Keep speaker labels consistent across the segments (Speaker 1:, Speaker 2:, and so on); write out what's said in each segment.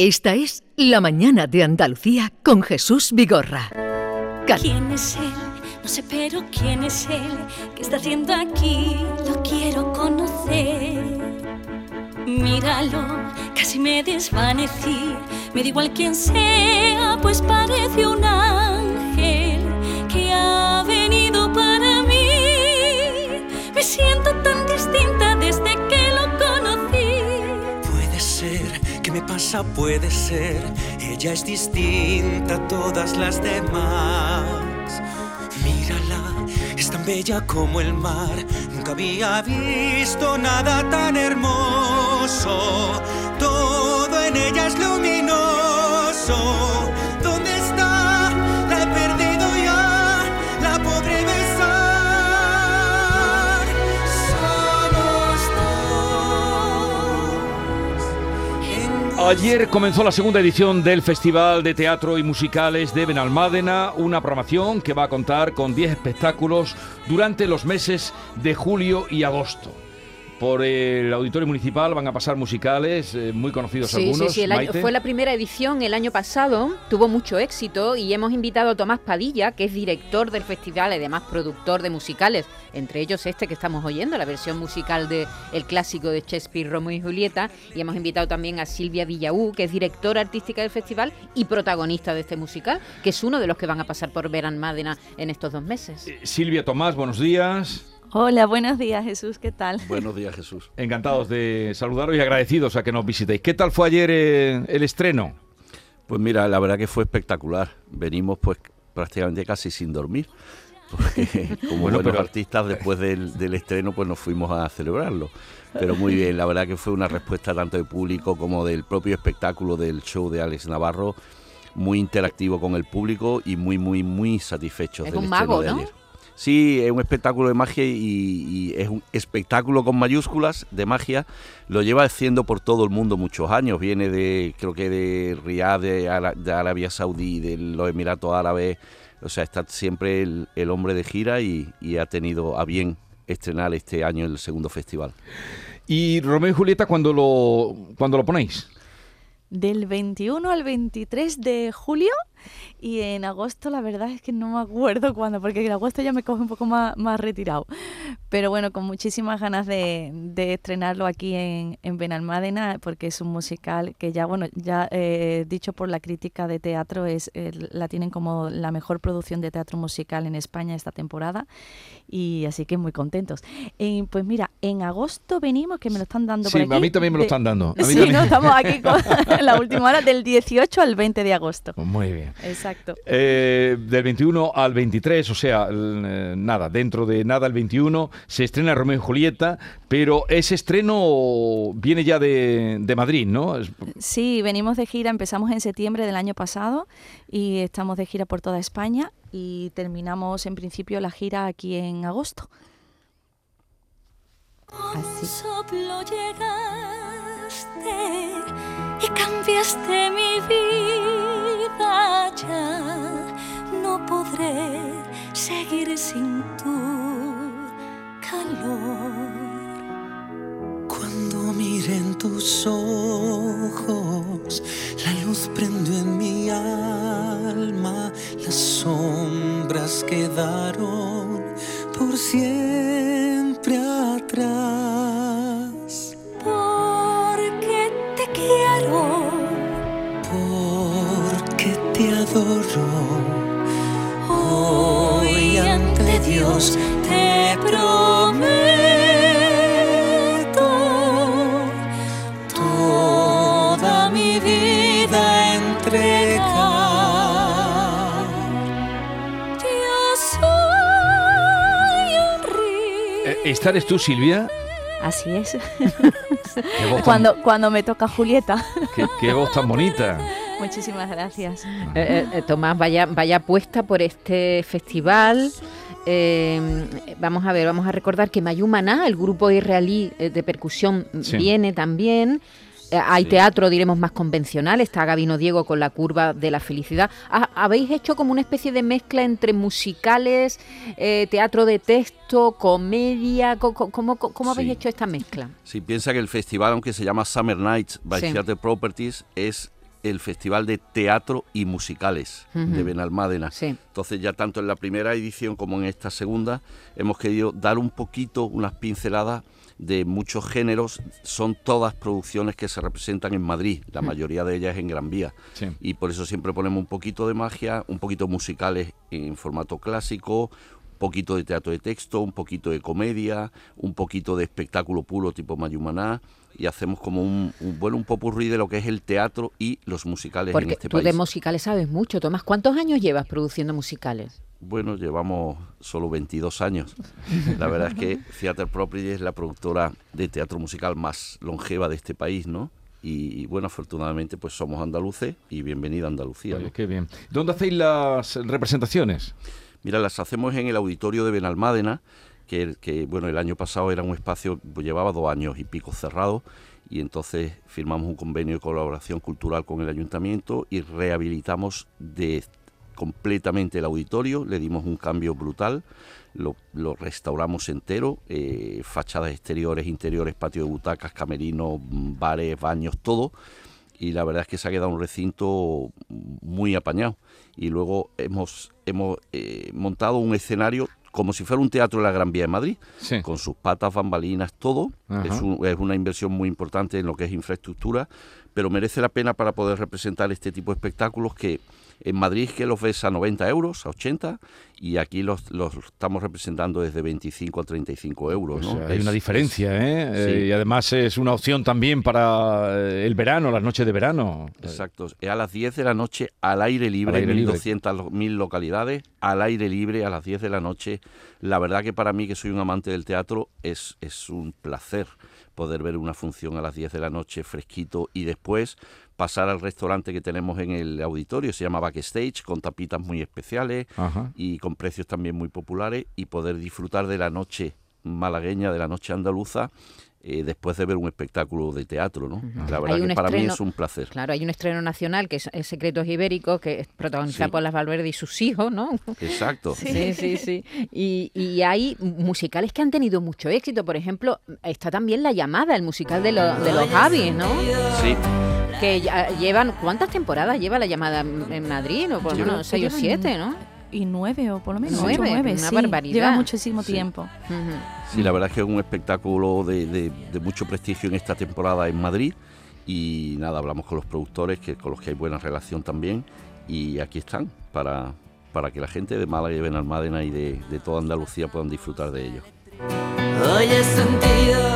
Speaker 1: Esta es La Mañana de Andalucía con Jesús Vigorra.
Speaker 2: ¿Quién es él? No sé, pero ¿quién es él? ¿Qué está haciendo aquí? Lo quiero conocer. Míralo, casi me desvanecí. Me da igual quién sea, pues parece un ángel que ha venido para mí. Me siento tan
Speaker 3: me pasa? Puede ser. Ella es distinta a todas las demás. Mírala, es tan bella como el mar. Nunca había visto nada tan hermoso. Todo en ella es luminoso.
Speaker 4: Ayer comenzó la segunda edición del Festival de Teatro y Musicales de Benalmádena, una programación que va a contar con 10 espectáculos durante los meses de julio y agosto. Por el Auditorio Municipal van a pasar musicales, eh, muy conocidos
Speaker 5: Sí,
Speaker 4: algunos.
Speaker 5: sí, sí. el año- fue la primera edición el año pasado, tuvo mucho éxito y hemos invitado a Tomás Padilla, que es director del festival y además productor de musicales, entre ellos este que estamos oyendo, la versión musical de el clásico de Shakespeare, Romeo y Julieta, y hemos invitado también a Silvia Villaú, que es directora artística del festival y protagonista de este musical, que es uno de los que van a pasar por Veranmádena en estos dos meses.
Speaker 4: Eh, Silvia Tomás, buenos días.
Speaker 6: Hola, buenos días Jesús, ¿qué tal?
Speaker 7: Buenos días, Jesús.
Speaker 4: Encantados de saludaros y agradecidos a que nos visitéis. ¿Qué tal fue ayer eh, el estreno?
Speaker 7: Pues mira, la verdad que fue espectacular. Venimos pues prácticamente casi sin dormir. Porque como
Speaker 4: Bueno,
Speaker 7: buenos
Speaker 4: pero-
Speaker 7: artistas después del, del estreno pues nos fuimos a celebrarlo. Pero muy bien, la verdad que fue una respuesta tanto del público como del propio espectáculo del show de Alex Navarro, muy interactivo con el público y muy, muy, muy satisfechos
Speaker 5: Es
Speaker 7: del
Speaker 5: un
Speaker 7: estreno de
Speaker 5: ¿no?
Speaker 7: ayer. Sí, es un espectáculo de magia y, y es un espectáculo con mayúsculas de magia. Lo lleva haciendo por todo el mundo muchos años. Viene de, creo que de Riyadh, de, Ara- de Arabia Saudí, de los Emiratos Árabes. O sea, está siempre el, el hombre de gira y, y ha tenido a bien estrenar este año el segundo festival.
Speaker 4: Y Romeo y Julieta, cuando lo, cuando lo ponéis?
Speaker 6: Del 21 al 23 de julio y en agosto la verdad es que no me acuerdo cuándo, porque en agosto ya me coge un poco más, más retirado. Pero bueno, con muchísimas ganas de, de estrenarlo aquí en, en Benalmádena, porque es un musical que ya, bueno, ya eh, dicho por la crítica de teatro, es eh, la tienen como la mejor producción de teatro musical en España esta temporada. Y así que muy contentos. Eh, pues mira, en agosto venimos, que me lo están dando
Speaker 4: Sí,
Speaker 6: por aquí.
Speaker 4: a mí también me lo están dando.
Speaker 6: Sí, no, estamos aquí con la última hora del 18 al 20 de agosto.
Speaker 4: Muy bien.
Speaker 6: Exacto.
Speaker 4: Eh, del 21 al 23, o sea, eh, nada, dentro de nada el 21 se estrena Romeo y Julieta, pero ese estreno viene ya de, de Madrid, ¿no? Es-
Speaker 6: Sí, venimos de gira, empezamos en septiembre del año pasado y estamos de gira por toda España y terminamos en principio la gira aquí en agosto. Así.
Speaker 2: soplo llegaste y cambiaste mi vida No podré seguir sin tu calor.
Speaker 3: Cuando miren tus ojos,
Speaker 4: ¿Esta eres tú, Silvia?
Speaker 6: Así es.
Speaker 4: Tan,
Speaker 6: cuando, cuando me toca Julieta.
Speaker 4: qué- qué voz tan bonita.
Speaker 6: Muchísimas gracias.
Speaker 5: Eh, eh, eh, Tomás, vaya, vaya apuesta por este festival. Eh, vamos a ver, vamos a recordar que Mayumaná, el grupo israelí de percusión,
Speaker 4: Sí.
Speaker 5: viene también. Eh, hay
Speaker 7: Sí.
Speaker 5: teatro, diremos, más convencional. Está Gabino Diego con la curva de la felicidad. Ha- Habéis hecho como una especie de mezcla entre musicales, eh, teatro de texto, comedia. Co- co- ¿Cómo, cómo, cómo habéis
Speaker 7: Sí.
Speaker 5: hecho esta mezcla?
Speaker 7: Si piensa que el festival, aunque se llama Summer Nights by
Speaker 5: Sí.
Speaker 7: Theatre Properties, es el Festival de Teatro y Musicales de. Benalmádena.
Speaker 5: Sí.
Speaker 7: Entonces ya tanto en la primera edición como en esta segunda hemos querido dar un poquito, unas pinceladas de muchos géneros. Son todas producciones que se representan en Madrid, la mayoría de ellas en Gran Vía.
Speaker 4: Sí.
Speaker 7: Y por eso siempre ponemos un poquito de magia, un poquito musicales en formato clásico, poquito de teatro de texto, un poquito de comedia, un poquito de espectáculo puro tipo Mayumaná y hacemos como un, un bueno un popurrí de lo que es el teatro y los musicales en
Speaker 5: Porque
Speaker 7: este
Speaker 5: tú
Speaker 7: país.
Speaker 5: de musicales sabes mucho, Tomás. ¿Cuántos años llevas produciendo musicales?
Speaker 7: Bueno, llevamos solo 22 años. La verdad es que Theater Property es la productora de teatro musical más longeva de este país, ¿no? Y, y bueno, afortunadamente pues somos andaluces y bienvenida a Andalucía.
Speaker 4: Qué bien. ¿Dónde hacéis las representaciones?
Speaker 7: Mira, las hacemos en el auditorio de Benalmádena, que, bueno, el año pasado era un espacio, pues, llevaba dos años y pico cerrado, y entonces firmamos un convenio de colaboración cultural con el ayuntamiento y rehabilitamos completamente el auditorio, le dimos un cambio brutal, lo, restauramos entero, eh, fachadas exteriores, interiores, patio de butacas, camerinos, bares, baños, todo, y la verdad es que se ha quedado un recinto muy apañado. Y luego hemos, hemos eh, montado un escenario como si fuera un teatro de la Gran Vía de Madrid,
Speaker 4: Sí.
Speaker 7: con sus patas, bambalinas, todo.
Speaker 4: Ajá.
Speaker 7: Es, un- es una inversión muy importante en lo que es infraestructura, pero merece la pena para poder representar este tipo de espectáculos que en Madrid que los ves a 90 euros, a 80, y aquí los, los estamos representando desde 25 a 35 euros.
Speaker 4: Pues
Speaker 7: ¿no?
Speaker 4: hay
Speaker 7: Es-
Speaker 4: una diferencia, ¿eh?
Speaker 7: sí.
Speaker 4: Eh, Y además es una opción también para eh, el verano, las noches de verano.
Speaker 7: Exacto, es a las 10 de la noche al aire libre,
Speaker 4: libre.
Speaker 7: 1200 lo- mil localidades, al aire libre a las 10 de la noche. La verdad que para mí, que soy un amante del teatro, es, es un placer poder ver una función a las 10 de la noche fresquito y después pasar al restaurante que tenemos en el auditorio, se llama Backstage, con tapitas muy especiales
Speaker 4: Ajá.
Speaker 7: y con precios también muy populares y poder disfrutar de la noche malagueña, de la noche andaluza, eh, después de ver un espectáculo de teatro, ¿no? La verdad que para mí
Speaker 5: estreno-
Speaker 7: es un placer.
Speaker 5: Claro, hay un estreno nacional que es, es Secretos Ibéricos, que es protagonizado
Speaker 7: Sí.
Speaker 5: por las Valverde y sus hijos, ¿no?
Speaker 7: Exacto.
Speaker 5: Sí, sí, sí. Y, y hay musicales que han tenido mucho éxito. Por ejemplo, está también La Llamada, el musical de, lo- de los Javis, ¿no?
Speaker 7: Sí,
Speaker 5: Que ya llevan, ¿cuántas temporadas lleva La Llamada en Madrid? O por lo menos seis o siete, ¿no?
Speaker 6: Y nueve, o por lo menos
Speaker 5: Nueve,
Speaker 6: ocho, nueve,
Speaker 5: una
Speaker 6: sí.
Speaker 5: barbaridad.
Speaker 6: Lleva muchísimo
Speaker 7: Sí.
Speaker 6: tiempo.
Speaker 7: Sí, la verdad es que es un espectáculo de, de- de mucho prestigio en esta temporada en Madrid y nada, hablamos con los productores que con los que hay buena relación también y aquí están para, para que la gente de Málaga y de Benalmádena y de, de toda Andalucía puedan disfrutar de ello.
Speaker 8: Hoy he sentido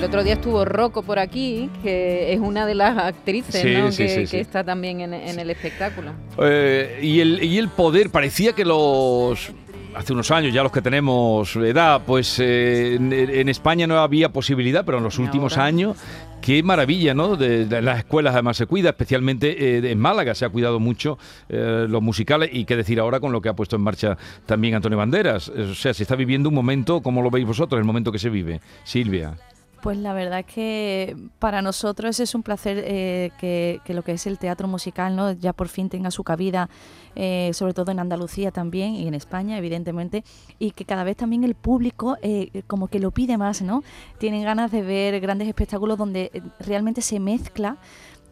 Speaker 5: El otro día estuvo Rocco por aquí, que es una de las actrices
Speaker 4: Sí,
Speaker 5: ¿no?
Speaker 4: sí,
Speaker 5: que,
Speaker 4: sí,
Speaker 5: que
Speaker 4: sí.
Speaker 5: está también en, en el espectáculo.
Speaker 4: Eh, y, el, y el poder, parecía que los... Hace unos años, ya los que tenemos edad, pues eh, en, en España no había posibilidad, pero en los últimos
Speaker 5: ahora.
Speaker 4: años, qué maravilla, ¿no? De, de las escuelas además se cuida, especialmente eh, en Málaga se ha cuidado mucho eh, los musicales y qué decir ahora con lo que ha puesto en marcha también Antonio Banderas. O sea, se está viviendo un momento, ¿cómo lo veis vosotros, el momento que se vive? Silvia.
Speaker 6: Pues la verdad es que para nosotros es un placer eh, que, que lo que es el teatro musical no ya por fin tenga su cabida, eh, sobre todo en Andalucía también y en España, evidentemente, y que cada vez también el público eh, como que lo pide más, ¿no? Tienen ganas de ver grandes espectáculos donde eh, realmente se mezcla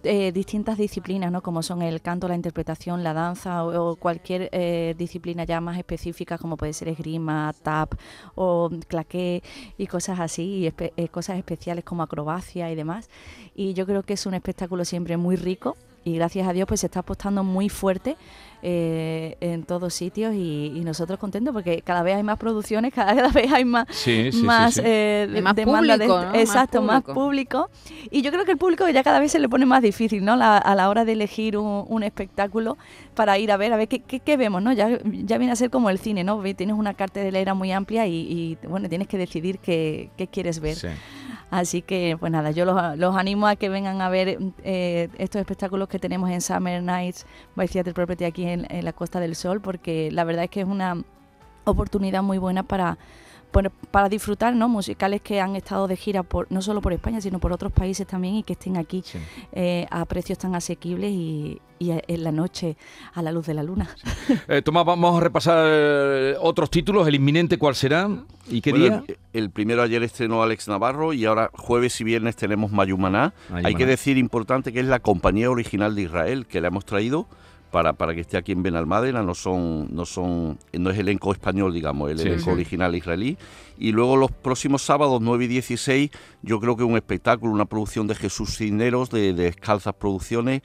Speaker 6: eh, distintas disciplinas, ¿no? Como son el canto, la interpretación, la danza o, cualquier eh, disciplina ya más específica, como puede ser esgrima, tap o claqué y cosas así, y eh, cosas especiales como acrobacia y demás. Y yo creo que es un espectáculo siempre muy rico y gracias a Dios pues se está apostando muy fuerte eh, en todos sitios y, y nosotros contentos porque cada vez hay más producciones, cada vez hay más
Speaker 4: Sí, sí, sí,
Speaker 6: más,
Speaker 4: sí.
Speaker 6: eh,
Speaker 5: De más
Speaker 6: demanda de
Speaker 5: público. Más
Speaker 6: exacto más
Speaker 5: público.
Speaker 6: público y yo creo que el público ya cada vez se le pone más difícil no La- a la hora de elegir un, un espectáculo para ir a ver a ver qué, qué- qué vemos no ya, ya viene a ser como el cine no tienes una cartelera muy amplia y, y, bueno tienes que decidir qué, qué quieres ver
Speaker 4: Sí.
Speaker 6: Así que, pues nada, yo los, animo a que vengan a ver eh, estos espectáculos que tenemos en Summer Nights by Theatre Property aquí en la Costa del Sol, porque la verdad es que es una oportunidad muy buena para, por- para disfrutar, ¿no? Musicales que han estado de gira por no solo por España, sino por otros países también y que estén aquí
Speaker 4: Sí.
Speaker 6: eh, a precios tan asequibles y, y en la noche a la luz de la luna.
Speaker 4: Eh, Tomás, vamos a repasar eh, otros títulos. El inminente, ¿cuál será? ¿Y qué
Speaker 7: Bueno,
Speaker 4: día?
Speaker 7: El, el primero ayer estrenó Alex Navarro y ahora jueves y viernes tenemos Mayumaná.
Speaker 4: Mayumaná.
Speaker 7: Hay que decir importante que es la compañía original de Israel que la hemos traído para, para que esté aquí en Benalmádena, no son, no son, no es elenco español, digamos, el
Speaker 4: Sí,
Speaker 7: elenco
Speaker 4: sí.
Speaker 7: original israelí. Y luego los próximos sábados 9 y 16, yo creo que un espectáculo, una producción de Jesús Cisneros, de, de Descalzas Producciones,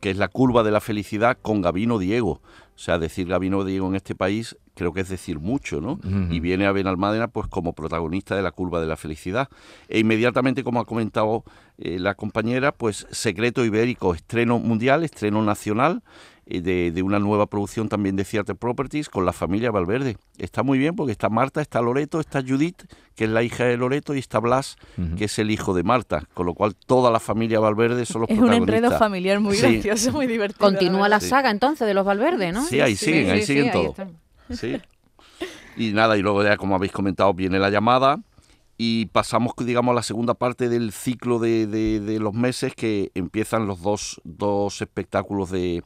Speaker 7: que es la curva de la felicidad con Gabino Diego. O sea, decir Gabino Diego en este país creo que es decir mucho, ¿no? Y viene a Benalmádena pues como protagonista de la curva de la felicidad. E inmediatamente, como ha comentado eh, la compañera, pues Secreto Ibérico, estreno mundial, estreno nacional eh, de, de una nueva producción también de Theatre Properties con la familia Valverde. Está muy bien porque está Marta, está Loreto, está Judith, que es la hija de Loreto, y está Blas, que es el hijo de Marta, con lo cual toda la familia Valverde son los
Speaker 6: Es un
Speaker 7: protagonistas.
Speaker 6: enredo familiar muy
Speaker 7: Sí.
Speaker 6: gracioso, muy divertido.
Speaker 5: Continúa la
Speaker 7: Sí.
Speaker 5: saga entonces de los Valverde, ¿no?
Speaker 7: Sí, ahí siguen, ahí siguen todos. Sí. Y nada, y luego ya, como habéis comentado, viene la llamada y pasamos, digamos, a la segunda parte del ciclo de, de- de los meses que empiezan los dos, dos espectáculos de,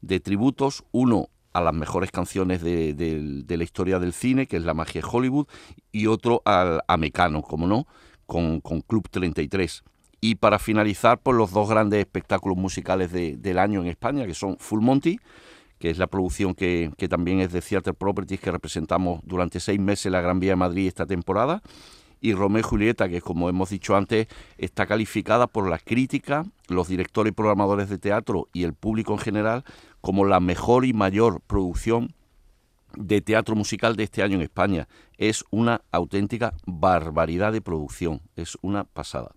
Speaker 7: de tributos. Uno a las mejores canciones de, la historia del cine, que es La magia de Hollywood, y otro al, a Mecano, como no, con, Club 33. Y para finalizar, pues los dos grandes espectáculos musicales de- del año en España, que son Full Monty, que es la producción que, también es de Theatre Properties, que representamos durante seis meses la Gran Vía de Madrid esta temporada. Y Romeo y Julieta, que como hemos dicho antes, está calificada por la crítica, los directores y programadores de teatro y el público en general como la mejor y mayor producción de teatro musical de este año en España. Es una auténtica barbaridad de producción, es una pasada.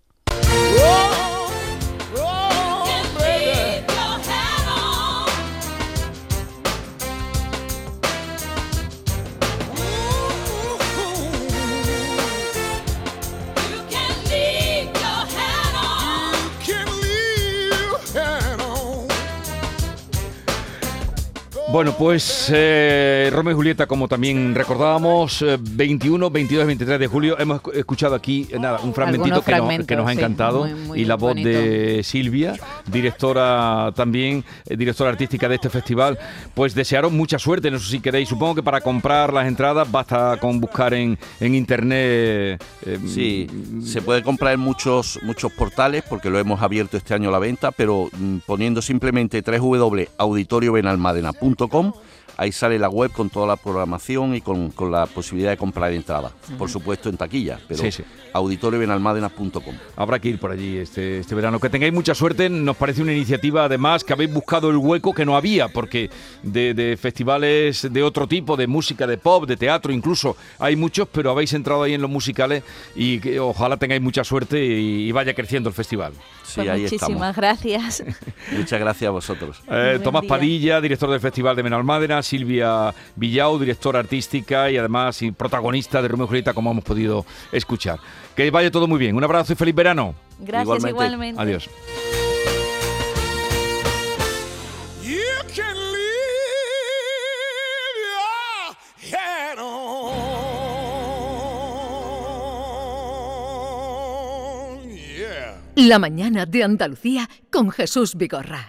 Speaker 4: Bueno, pues eh, Romeo y Julieta, como también recordábamos, eh, 21, 22, 23 de julio, hemos escu- escuchado aquí eh, nada, un fragmentito que, nos-
Speaker 5: fragmentos,
Speaker 4: que nos ha
Speaker 5: sí,
Speaker 4: encantado
Speaker 5: muy, muy
Speaker 4: y la voz
Speaker 5: bonito.
Speaker 4: de Silvia, directora también, eh, directora artística de este festival. Pues desearos mucha suerte, en eso si queréis. Supongo que para comprar las entradas basta con buscar en, en internet. eh,
Speaker 7: Sí, se puede comprar en muchos, muchos portales porque lo hemos abierto este año a la venta, pero mm, poniendo simplemente www.auditoriobenalmadena.com, ahí sale la web con toda la programación y con, con la posibilidad de comprar entradas. Por supuesto en taquilla, pero
Speaker 4: Sí. Habrá que ir por allí este, este verano. Que tengáis mucha suerte. Nos parece una iniciativa, además, que habéis buscado el hueco que no había, porque de, de festivales de otro tipo, de música, de pop, de teatro, incluso hay muchos, pero habéis entrado ahí en los musicales y que ojalá tengáis mucha suerte y, y vaya creciendo el festival.
Speaker 7: Sí,
Speaker 6: Pues
Speaker 7: ahí
Speaker 6: muchísimas
Speaker 7: estamos.
Speaker 6: gracias.
Speaker 7: Muchas gracias a vosotros.
Speaker 4: Eh, Tomás
Speaker 6: día.
Speaker 4: Padilla, director del Festival de Benalmádena, Silvia Villau, directora artística y además y protagonista de Romeo y Julieta, como hemos podido escuchar. Que vaya todo muy bien. Un abrazo y feliz verano.
Speaker 6: Gracias
Speaker 7: Igualmente.
Speaker 6: igualmente.
Speaker 4: Adiós.
Speaker 1: La mañana de Andalucía con Jesús Vigorra.